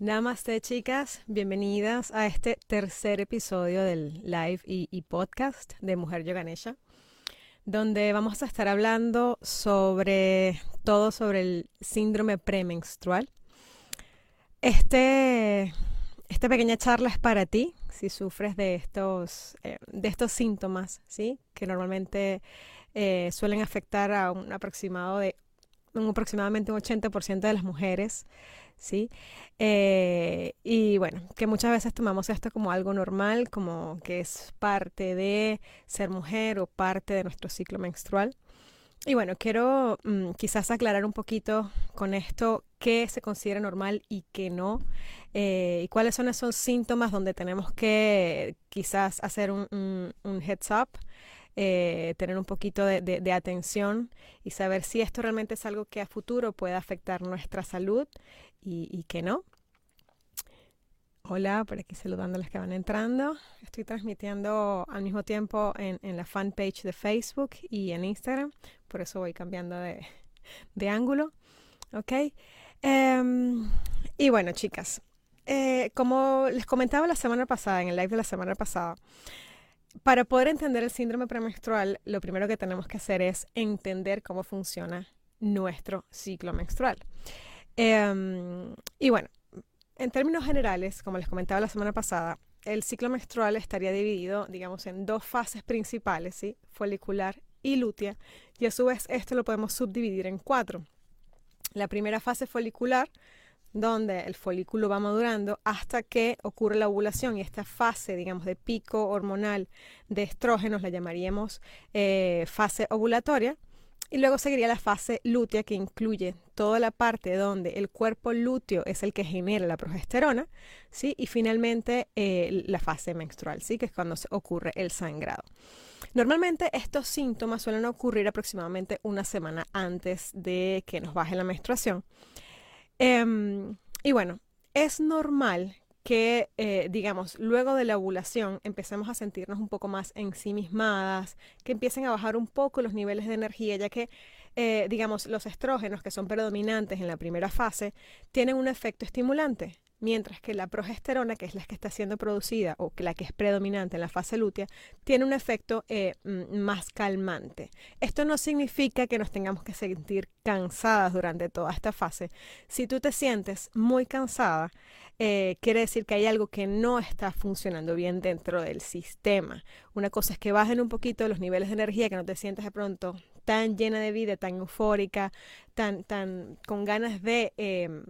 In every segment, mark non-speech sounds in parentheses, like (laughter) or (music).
Namaste chicas, bienvenidas a este tercer episodio del live y, podcast de Mujer Yoganesha, donde vamos a estar hablando sobre todo sobre el síndrome premenstrual. Este, esta pequeña charla es para ti si sufres de estos, eh, de estos síntomas, ¿sí? que normalmente eh, suelen afectar a un aproximado de un aproximadamente un 80% de las mujeres. ¿Sí? Eh, y bueno, que muchas veces tomamos esto como algo normal, como que es parte de ser mujer o parte de nuestro ciclo menstrual. Y bueno, quiero mm, quizás aclarar un poquito con esto qué se considera normal y qué no, eh, y cuáles son esos síntomas donde tenemos que quizás hacer un, un heads up eh, tener un poquito de, atención y saber si esto realmente es algo que a futuro puede afectar nuestra salud y, que no. Hola, por aquí saludando a los que van entrando. Estoy transmitiendo al mismo tiempo en, la fanpage de Facebook y en Instagram, por eso voy cambiando de, ángulo. ¿Ok? Em, y bueno, chicas, eh, como les comentaba la semana pasada, en el live de la semana pasada, para poder entender el síndrome premenstrual, lo primero que tenemos que hacer es entender cómo funciona nuestro ciclo menstrual. Em, y bueno, en términos generales, como les comentaba la semana pasada, el ciclo menstrual estaría dividido, digamos, en dos fases principales. Folicular y lútea, y a su vez esto lo podemos subdividir en cuatro. La primera fase folicular donde el folículo va madurando hasta que ocurre la ovulación y esta fase, digamos, de pico hormonal de estrógenos la llamaríamos eh, fase ovulatoria. Y luego seguiría la fase lútea que incluye toda la parte donde el cuerpo lúteo es el que genera la progesterona, ¿sí? Y finalmente eh, la fase menstrual, ¿sí? Que es cuando ocurre el sangrado. Normalmente estos síntomas suelen ocurrir aproximadamente una semana antes de que nos baje la menstruación. Em, y bueno, es normal que, eh, digamos, luego de la ovulación empecemos a sentirnos un poco más ensimismadas, que empiecen a bajar un poco los niveles de energía, ya que, eh, digamos, los estrógenos que son predominantes en la primera fase tienen un efecto estimulante mientras que la progesterona, que es la que está siendo producida o que la que es predominante en la fase lútea, tiene un efecto eh, más calmante. Esto no significa que nos tengamos que sentir cansadas durante toda esta fase. Si tú te sientes muy cansada, eh, quiere decir que hay algo que no está funcionando bien dentro del sistema. Una cosa es que bajen un poquito los niveles de energía, que no te sientas de pronto tan llena de vida, tan eufórica, tan, tan con ganas de... Em,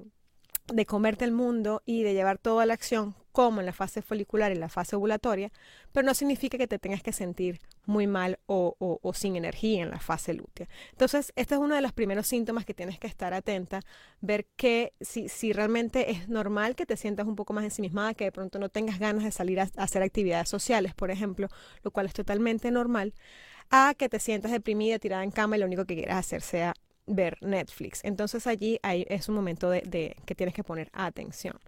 de comerte el mundo y de llevar toda la acción como en la fase folicular y la fase ovulatoria, pero no significa que te tengas que sentir muy mal o, sin energía en la fase lútea. Entonces, este es uno de los primeros síntomas que tienes que estar atenta, ver que si, si realmente es normal que te sientas un poco más ensimismada, que de pronto no tengas ganas de salir a, a hacer actividades sociales, por ejemplo, lo cual es totalmente normal, a que te sientas deprimida, tirada en cama y lo único que quieras hacer sea ver Netflix. Entonces allí hay, es un momento de, que tienes que poner atención.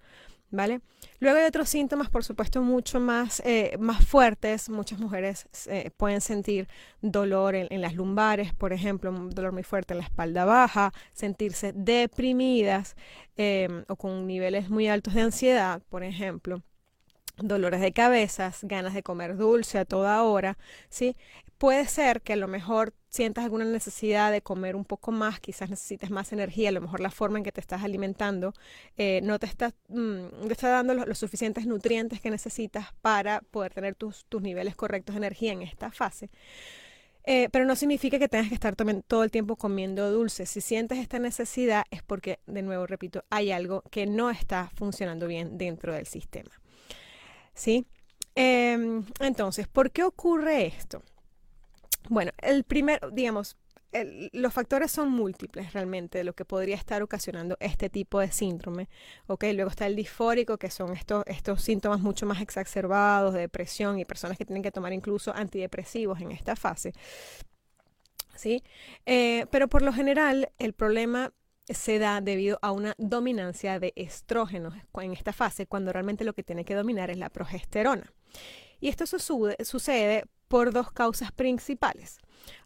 ¿Vale? Luego hay otros síntomas, por supuesto, mucho más, eh, más fuertes. Muchas mujeres eh, pueden sentir dolor en, las lumbares, por ejemplo, un dolor muy fuerte en la espalda baja, sentirse deprimidas em, o con niveles muy altos de ansiedad, por ejemplo dolores de cabezas, ganas de comer dulce a toda hora, ¿sí? Puede ser que a lo mejor sientas alguna necesidad de comer un poco más, quizás necesites más energía, a lo mejor la forma en que te estás alimentando eh, no te está, mm, te está dando los, suficientes nutrientes que necesitas para poder tener tus, niveles correctos de energía en esta fase. Eh, pero no significa que tengas que estar todo el tiempo comiendo dulces. Si sientes esta necesidad es porque, de nuevo, repito, hay algo que no está funcionando bien dentro del sistema. ¿Sí? Em, entonces, ¿por qué ocurre esto? Bueno, el primer, digamos, los factores son múltiples realmente de lo que podría estar ocasionando este tipo de síndrome. ¿ok? Luego está el disfórico, que son estos, estos síntomas mucho más exacerbados de depresión y personas que tienen que tomar incluso antidepresivos en esta fase. ¿sí? Eh, pero por lo general el problema se da debido a una dominancia de estrógenos en esta fase, cuando realmente lo que tiene que dominar es la progesterona. Y esto sucede por dos causas principales.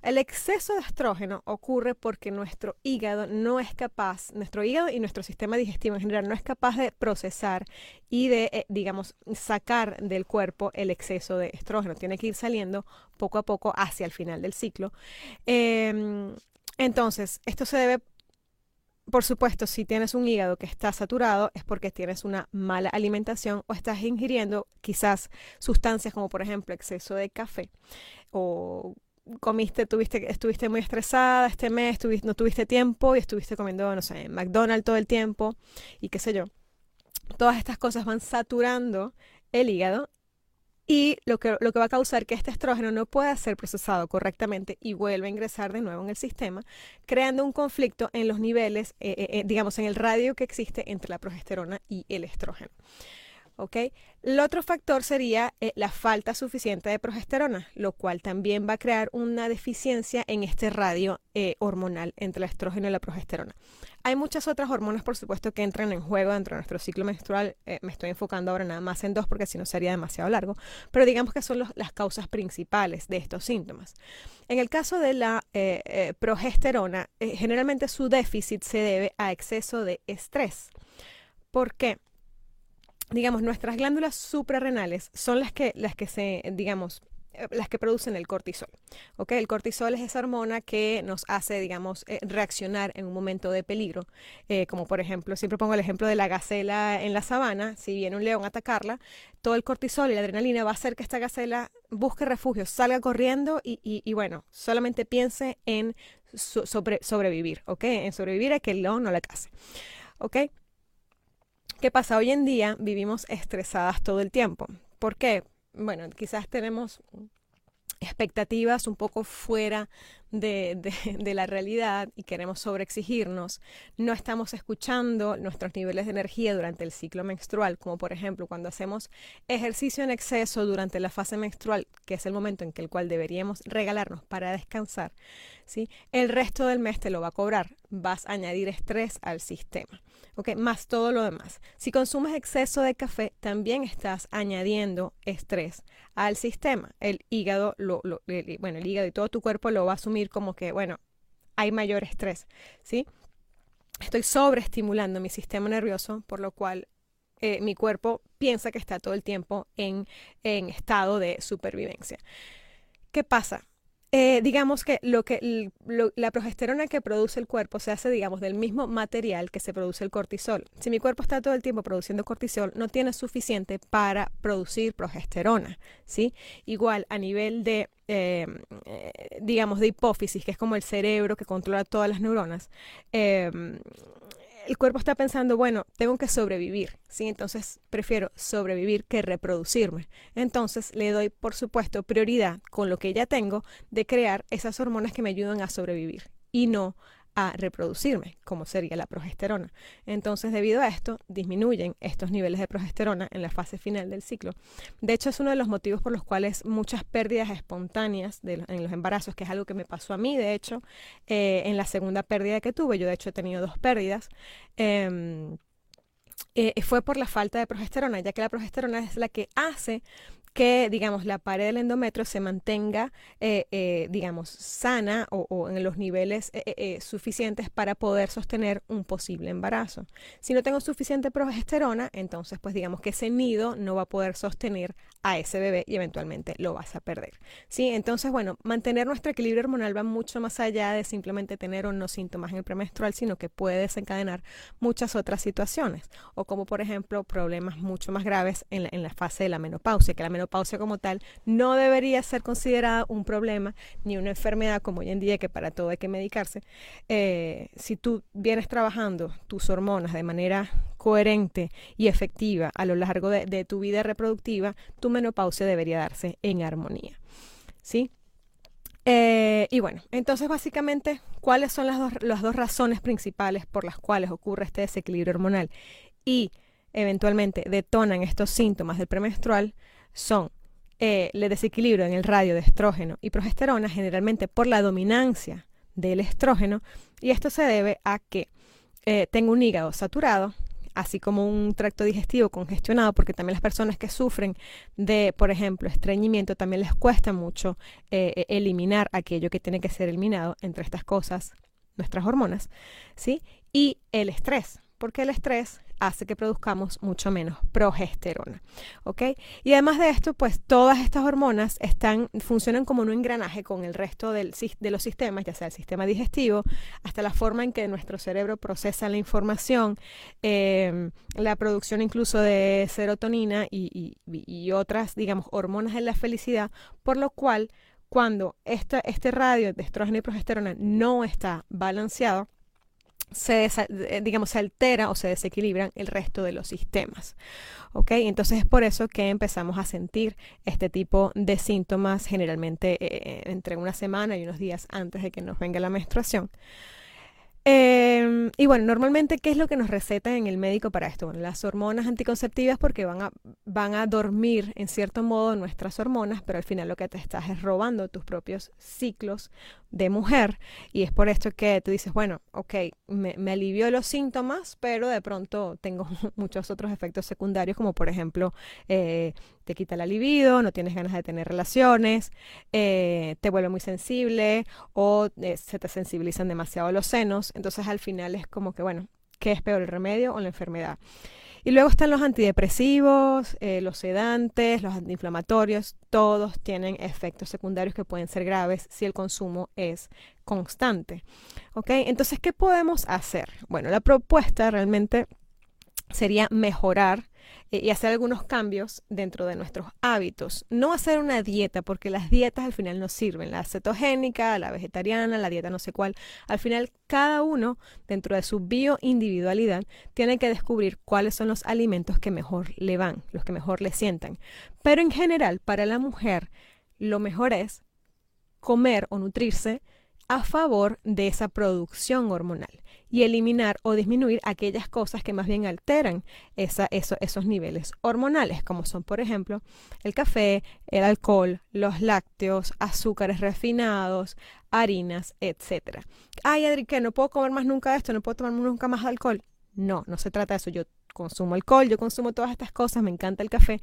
El exceso de estrógeno ocurre porque nuestro hígado no es capaz, nuestro hígado y nuestro sistema digestivo en general no es capaz de procesar y de, eh, digamos, sacar del cuerpo el exceso de estrógeno. Tiene que ir saliendo poco a poco hacia el final del ciclo. Em, entonces, esto se debe por supuesto, si tienes un hígado que está saturado es porque tienes una mala alimentación o estás ingiriendo quizás sustancias como por ejemplo exceso de café o comiste, tuviste, estuviste muy estresada este mes, no tuviste tiempo y estuviste comiendo, no sé, McDonald's todo el tiempo y qué sé yo. Todas estas cosas van saturando el hígado y lo que, lo que va a causar que este estrógeno no pueda ser procesado correctamente y vuelva a ingresar de nuevo en el sistema, creando un conflicto en los niveles, eh, eh, eh, digamos, en el radio que existe entre la progesterona y el estrógeno. ¿Ok? El otro factor sería eh, la falta suficiente de progesterona, lo cual también va a crear una deficiencia en este radio eh, hormonal entre el estrógeno y la progesterona. Hay muchas otras hormonas, por supuesto, que entran en juego dentro de nuestro ciclo menstrual. Eh, me estoy enfocando ahora nada más en dos porque si no sería demasiado largo, pero digamos que son las causas principales de estos síntomas. En el caso de la progesterona, generalmente su déficit se debe a exceso de estrés. ¿Por qué? Digamos, nuestras glándulas suprarrenales son las que, las que se, digamos, eh, las que producen el cortisol. ¿ok? El cortisol es esa hormona que nos hace, digamos, eh, reaccionar en un momento de peligro. Eh, como por ejemplo, siempre pongo el ejemplo de la gacela en la sabana. Si viene un león a atacarla, todo el cortisol y la adrenalina va a hacer que esta gacela busque refugio, salga corriendo y, y, bueno, solamente piense en sobre, sobrevivir. ¿ok? En sobrevivir a que el león no la case. ¿ok? ¿Qué pasa? Hoy en día vivimos estresadas todo el tiempo. ¿Por qué? Bueno, quizás tenemos expectativas un poco fuera de, la realidad y queremos sobreexigirnos, no estamos escuchando nuestros niveles de energía durante el ciclo menstrual, como por ejemplo cuando hacemos ejercicio en exceso durante la fase menstrual, que es el momento en el cual deberíamos regalarnos para descansar, ¿sí? el resto del mes te lo va a cobrar, vas a añadir estrés al sistema. ¿ok? Más todo lo demás. Si consumes exceso de café, también estás añadiendo estrés al sistema. El hígado, lo, bueno, el hígado y todo tu cuerpo lo va a asumir como que, bueno, hay mayor estrés, ¿sí? Estoy sobreestimulando mi sistema nervioso, por lo cual eh, mi cuerpo piensa que está todo el tiempo en, en estado de supervivencia. ¿Qué pasa? Eh, digamos que, lo que la progesterona que produce el cuerpo se hace, digamos, del mismo material que se produce el cortisol. Si mi cuerpo está todo el tiempo produciendo cortisol, no tiene suficiente para producir progesterona, ¿sí? Igual a nivel de, em, eh, digamos, de hipófisis, que es como el cerebro que controla todas las neuronas, em, el cuerpo está pensando, bueno, tengo que sobrevivir, ¿sí? Entonces prefiero sobrevivir que reproducirme. Entonces le doy, por supuesto, prioridad con lo que ya tengo de crear esas hormonas que me ayudan a sobrevivir y no a reproducirme, como sería la progesterona. Entonces, debido a esto, disminuyen estos niveles de progesterona en la fase final del ciclo. De hecho, es uno de los motivos por los cuales muchas pérdidas espontáneas en los embarazos, que es algo que me pasó a mí, de hecho, eh, en la segunda pérdida que tuve, yo de hecho he tenido dos pérdidas, em, eh, fue por la falta de progesterona, ya que la progesterona es la que hace que, digamos, la pared del endometrio se mantenga, eh, eh, digamos, sana o, en los niveles eh, suficientes para poder sostener un posible embarazo. Si no tengo suficiente progesterona, entonces, pues digamos que ese nido no va a poder sostener a ese bebé y eventualmente lo vas a perder. ¿sí? Entonces, bueno, mantener nuestro equilibrio hormonal va mucho más allá de simplemente tener o no síntomas en el premenstrual, sino que puede desencadenar muchas otras situaciones, o como por ejemplo problemas mucho más graves en la, en la fase de la menopausia, que la menopausia menopausia como tal no debería ser considerada un problema ni una enfermedad como hoy en día que para todo hay que medicarse. Eh, si tú vienes trabajando tus hormonas de manera coherente y efectiva a lo largo de, tu vida reproductiva, tu menopausia debería darse en armonía. ¿Sí? Eh, y bueno, entonces básicamente, ¿cuáles son las dos, las dos razones principales por las cuales ocurre este desequilibrio hormonal? Y eventualmente detonan estos síntomas del premenstrual, son eh, el desequilibrio en el radio de estrógeno y progesterona, generalmente por la dominancia del estrógeno, y esto se debe a que eh, tengo un hígado saturado, así como un tracto digestivo congestionado, porque también las personas que sufren de, por ejemplo, estreñimiento, también les cuesta mucho eh, e, eliminar aquello que tiene que ser eliminado entre estas cosas, nuestras hormonas, ¿sí? Y el estrés, porque el estrés hace que produzcamos mucho menos progesterona. ¿Ok? Y además de esto, pues todas estas hormonas están, funcionan como un engranaje con el resto del, de los sistemas, ya sea el sistema digestivo, hasta la forma en que nuestro cerebro procesa la información, em, la producción incluso de serotonina y, otras, digamos, hormonas de la felicidad, por lo cual cuando este radio de estrógeno y progesterona no está balanceado, se, eh, digamos, se altera o se desequilibran el resto de los sistemas. ¿Ok? Entonces es por eso que empezamos a sentir este tipo de síntomas generalmente eh, eh, entre una semana y unos días antes de que nos venga la menstruación. Em, y bueno, normalmente, ¿qué es lo que nos receta en el médico para esto? Bueno, las hormonas anticonceptivas porque van a, van a dormir en cierto modo nuestras hormonas, pero al final lo que te estás es robando tus propios ciclos de mujer. Y es por esto que tú dices, bueno, ok, me, me alivió los síntomas, pero de pronto tengo (laughs) muchos otros efectos secundarios, como por ejemplo eh, te quita la libido, no tienes ganas de tener relaciones, eh, te vuelve muy sensible o eh, se te sensibilizan demasiado los senos. Entonces al final es como que, bueno, ¿qué es peor, el remedio o la enfermedad? Y luego están los antidepresivos, eh, los sedantes, los antiinflamatorios, todos tienen efectos secundarios que pueden ser graves si el consumo es constante. ¿Ok? Entonces, ¿qué podemos hacer? Bueno, la propuesta realmente sería mejorar y hacer algunos cambios dentro de nuestros hábitos. No hacer una dieta, porque las dietas al final no sirven. La cetogénica, la vegetariana, la dieta no sé cuál. Al final, cada uno, dentro de su bioindividualidad, tiene que descubrir cuáles son los alimentos que mejor le van, los que mejor le sientan. Pero en general, para la mujer, lo mejor es comer o nutrirse a favor de esa producción hormonal y eliminar o disminuir aquellas cosas que más bien alteran esos niveles hormonales, como son, por ejemplo, el café, el alcohol, los lácteos, azúcares refinados, harinas, etc. Ay, Adri, que no puedo comer más nunca esto, no puedo tomar nunca más alcohol. No, no se trata de eso. Yo consumo alcohol, yo consumo todas estas cosas, me encanta el café,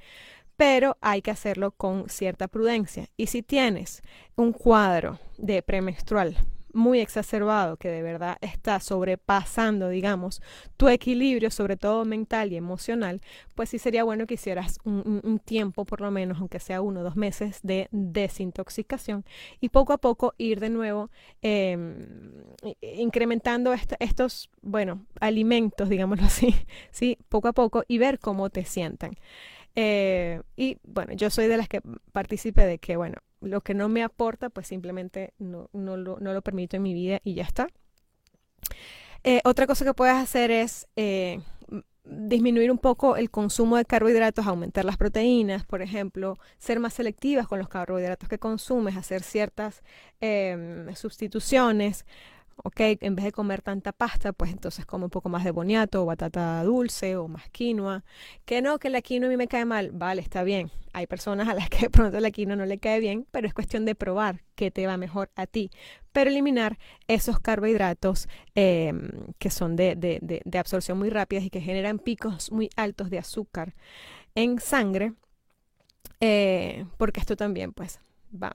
pero hay que hacerlo con cierta prudencia. Y si tienes un cuadro de premenstrual muy exacerbado que de verdad está sobrepasando, digamos, tu equilibrio, sobre todo mental y emocional, pues sí sería bueno que hicieras un, tiempo, por lo menos, aunque sea uno o dos meses, de desintoxicación y poco a poco ir de nuevo em, incrementando estos, bueno, alimentos, digámoslo así, (laughs) ¿sí? Poco a poco y ver cómo te sientan. Eh, y bueno, yo soy de las que participe de que, bueno, lo que no me aporta, pues simplemente no, no, lo, no lo, permito en mi vida y ya está. Eh, otra cosa que puedes hacer es eh, disminuir un poco el consumo de carbohidratos, aumentar las proteínas, por ejemplo, ser más selectivas con los carbohidratos que consumes, hacer ciertas em, sustituciones. Ok, en vez de comer tanta pasta, pues entonces come un poco más de boniato o batata dulce o más quinoa. Que no, que la quinoa a mí me cae mal. Vale, está bien. Hay personas a las que de pronto la quinoa no le cae bien, pero es cuestión de probar qué te va mejor a ti. Pero eliminar esos carbohidratos em, que son de, absorción muy rápida y que generan picos muy altos de azúcar en sangre. Eh, porque esto también, pues,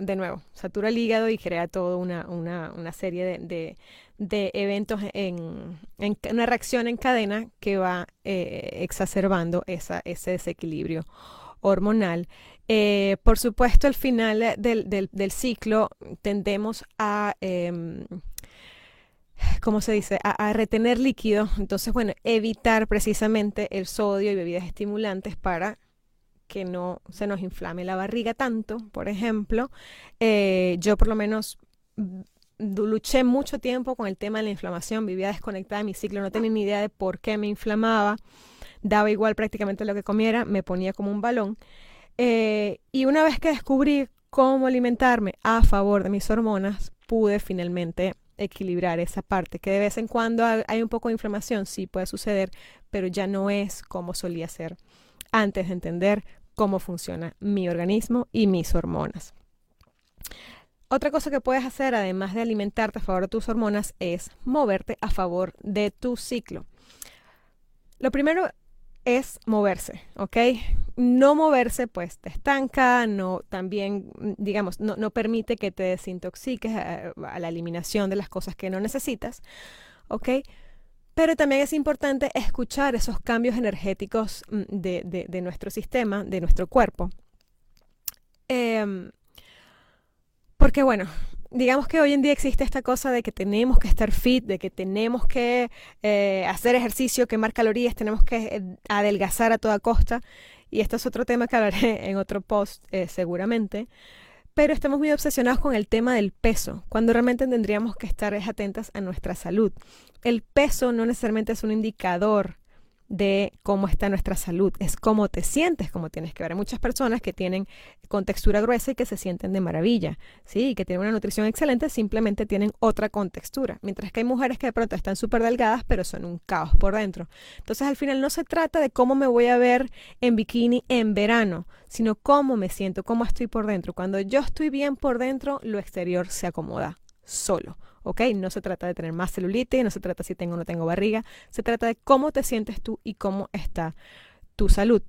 de nuevo, satura el hígado y crea toda una, una, una serie de, de, eventos en, en, una reacción en cadena que va eh, exacerbando esa, ese desequilibrio hormonal. Eh, por supuesto, al final del, del, ciclo tendemos a... Eh, ¿cómo se dice? A, a, retener líquido. Entonces, bueno, evitar precisamente el sodio y bebidas estimulantes para que no se nos inflame la barriga tanto, por ejemplo. Eh, yo por lo menos luché mucho tiempo con el tema de la inflamación, vivía desconectada de mi ciclo, no tenía ni idea de por qué me inflamaba, daba igual prácticamente lo que comiera, me ponía como un balón. Eh, y una vez que descubrí cómo alimentarme a favor de mis hormonas, pude finalmente equilibrar esa parte, que de vez en cuando hay un poco de inflamación, sí puede suceder, pero ya no es como solía ser antes de entender cómo funciona mi organismo y mis hormonas. Otra cosa que puedes hacer, además de alimentarte a favor de tus hormonas, es moverte a favor de tu ciclo. lo primero es moverse, ¿ok? No moverse pues te estanca, no también, digamos, no, no permite que te desintoxiques a, a, la eliminación de las cosas que no necesitas, ¿ok? Pero también es importante escuchar esos cambios energéticos mm, de, de, nuestro sistema, de nuestro cuerpo. Eh, porque bueno, digamos que hoy en día existe esta cosa de que tenemos que estar fit, de que tenemos que eh, hacer ejercicio, quemar calorías, tenemos que eh, adelgazar a toda costa. Y esto es otro tema que hablaré (laughs) en otro post eh, seguramente. Pero estamos muy obsesionados con el tema del peso, cuando realmente tendríamos que estar atentas a nuestra salud. El peso no necesariamente es un indicador de cómo está nuestra salud, es cómo te sientes, como tienes que ver. Hay muchas personas que tienen con textura gruesa y que se sienten de maravilla, ¿sí? Y que tienen una nutrición excelente, simplemente tienen otra contextura. Mientras que hay mujeres que de pronto están súper delgadas, pero son un caos por dentro. Entonces, al final no se trata de cómo me voy a ver en bikini en verano, sino cómo me siento, cómo estoy por dentro. Cuando yo estoy bien por dentro, lo exterior se acomoda solo. ¿Ok? No se trata de tener más celulitis, no se trata si tengo o no tengo barriga, se trata de cómo te sientes tú y cómo está tu salud.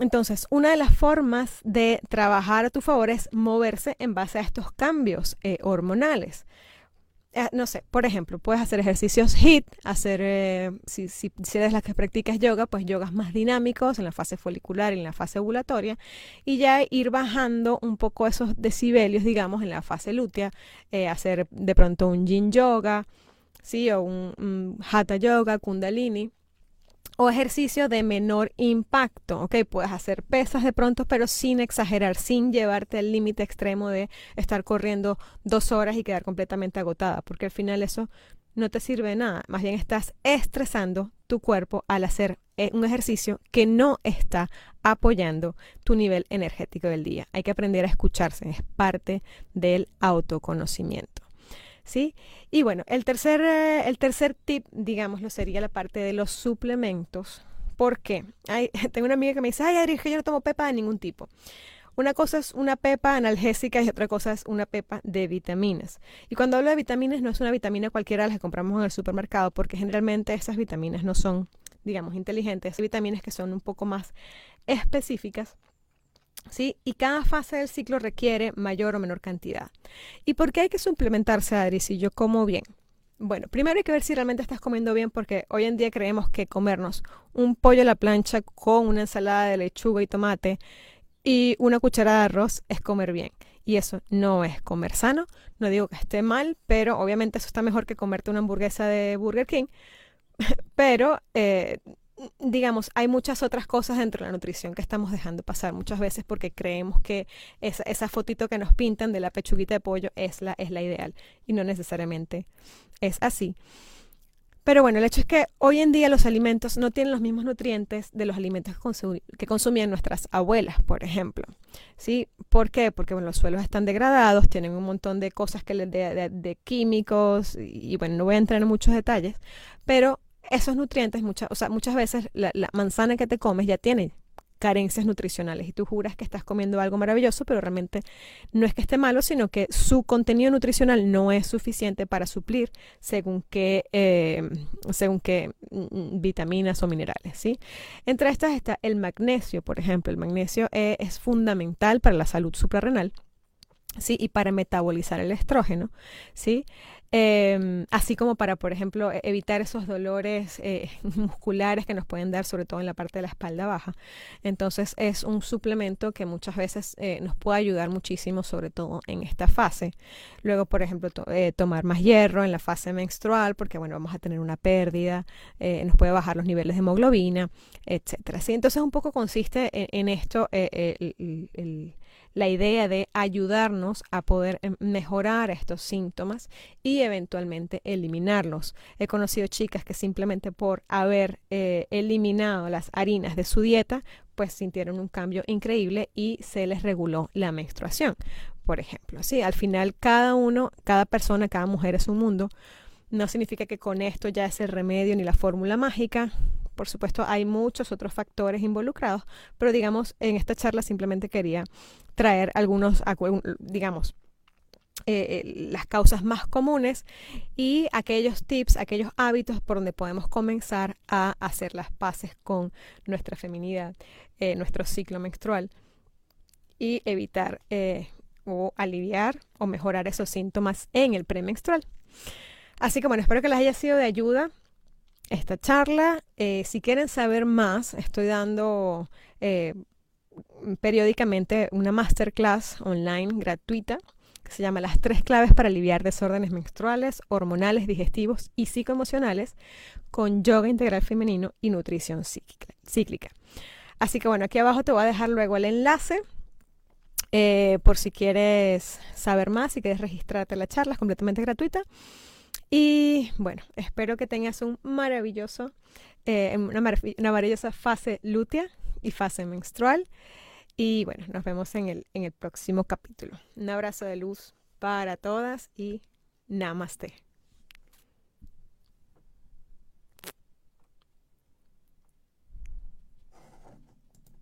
Entonces, una de las formas de trabajar a tu favor es moverse en base a estos cambios eh, hormonales. Eh, no sé, por ejemplo, puedes hacer ejercicios HIIT, hacer, eh, si, si, si, eres la que practicas yoga, pues yogas más dinámicos en la fase folicular y en la fase ovulatoria, y ya ir bajando un poco esos decibelios, digamos, en la fase lútea, eh, hacer de pronto un yin yoga, ¿sí? o un, un hatha yoga, kundalini, o ejercicio de menor impacto, ¿ok? Puedes hacer pesas de pronto, pero sin exagerar, sin llevarte al límite extremo de estar corriendo dos horas y quedar completamente agotada, porque al final eso no te sirve de nada, más bien estás estresando tu cuerpo al hacer eh, un ejercicio que no está apoyando tu nivel energético del día. Hay que aprender a escucharse, es parte del autoconocimiento. ¿Sí? Y bueno, el tercer, eh, el tercer tip, digámoslo, sería la parte de los suplementos. ¿Por qué? Hay, (laughs) tengo una amiga que me dice, ay, Adri, que yo no tomo pepa de ningún tipo. Una cosa es una pepa analgésica y otra cosa es una pepa de vitaminas. Y cuando hablo de vitaminas no es una vitamina cualquiera de las que compramos en el supermercado, porque generalmente esas vitaminas no son, digamos, inteligentes, vitaminas que son un poco más específicas ¿sí? Y cada fase del ciclo requiere mayor o menor cantidad. ¿Y por qué hay que suplementarse, Adri, si yo como bien? Bueno, primero hay que ver si realmente estás comiendo bien porque hoy en día creemos que comernos un pollo a la plancha con una ensalada de lechuga y tomate y una cucharada de arroz es comer bien. Y eso no es comer sano. No digo que esté mal, pero obviamente eso está mejor que comerte una hamburguesa de Burger King. (laughs) pero eh, digamos, hay muchas otras cosas dentro de la nutrición que estamos dejando pasar muchas veces porque creemos que esa, esa fotito que nos pintan de la pechuguita de pollo es la, es la ideal y no necesariamente es así. Pero bueno, el hecho es que hoy en día los alimentos no tienen los mismos nutrientes de los alimentos que, consumían nuestras abuelas, por ejemplo. ¿Sí? ¿Por qué? Porque bueno, los suelos están degradados, tienen un montón de cosas que de, de, de químicos y, y, bueno, no voy a entrar en muchos detalles, pero esos nutrientes, muchas, o sea, muchas veces la, manzana que te comes ya tiene carencias nutricionales y tú juras que estás comiendo algo maravilloso, pero realmente no es que esté malo, sino que su contenido nutricional no es suficiente para suplir según qué, eh, según qué mm, vitaminas o minerales, ¿sí? Entre estas está el magnesio, por ejemplo. El magnesio es, es fundamental para la salud suprarrenal, ¿sí? Y para metabolizar el estrógeno, ¿sí? Eh, así como para, por ejemplo, e-, evitar esos dolores eh, (laughs) musculares que nos pueden dar, sobre todo en la parte de la espalda baja. Entonces es un suplemento que muchas veces eh, nos puede ayudar muchísimo, sobre todo en esta fase. Luego, por ejemplo, to eh, tomar más hierro en la fase menstrual, porque bueno, vamos a tener una pérdida, nos puede bajar los niveles de hemoglobina, etcétera. ¿sí? Entonces un poco consiste en, en esto el la idea de ayudarnos a poder em, mejorar estos síntomas y eventualmente eliminarlos. He conocido chicas que simplemente por haber eh, eliminado las harinas de su dieta, pues sintieron un cambio increíble y se les reguló la menstruación, por ejemplo. Sí, al final cada uno, cada persona, cada mujer es un mundo. No significa que con esto ya es el remedio ni la fórmula mágica. Por supuesto, hay muchos otros factores involucrados, pero digamos, en esta charla simplemente quería traer algunos, digamos, eh, eh, las causas más comunes y aquellos tips, aquellos hábitos por donde podemos comenzar a hacer las paces con nuestra feminidad, eh, nuestro ciclo menstrual y evitar o aliviar o mejorar esos síntomas en el premenstrual. Así que bueno, espero que les haya sido de ayuda esta charla. si quieren saber más, estoy dando periódicamente una masterclass online gratuita que se llama Las tres claves para aliviar desórdenes menstruales, hormonales, digestivos y psicoemocionales con yoga integral femenino y nutrición cíclica. Así que bueno, aquí abajo te voy a dejar luego el enlace eh, por si quieres saber más, y quieres registrarte la charla, es completamente gratuita. Y bueno, espero que tengas un maravilloso, eh, una, una maravillosa fase lútea y fase menstrual. Y bueno, nos vemos en el, en el próximo capítulo. Un abrazo de luz para todas y namaste.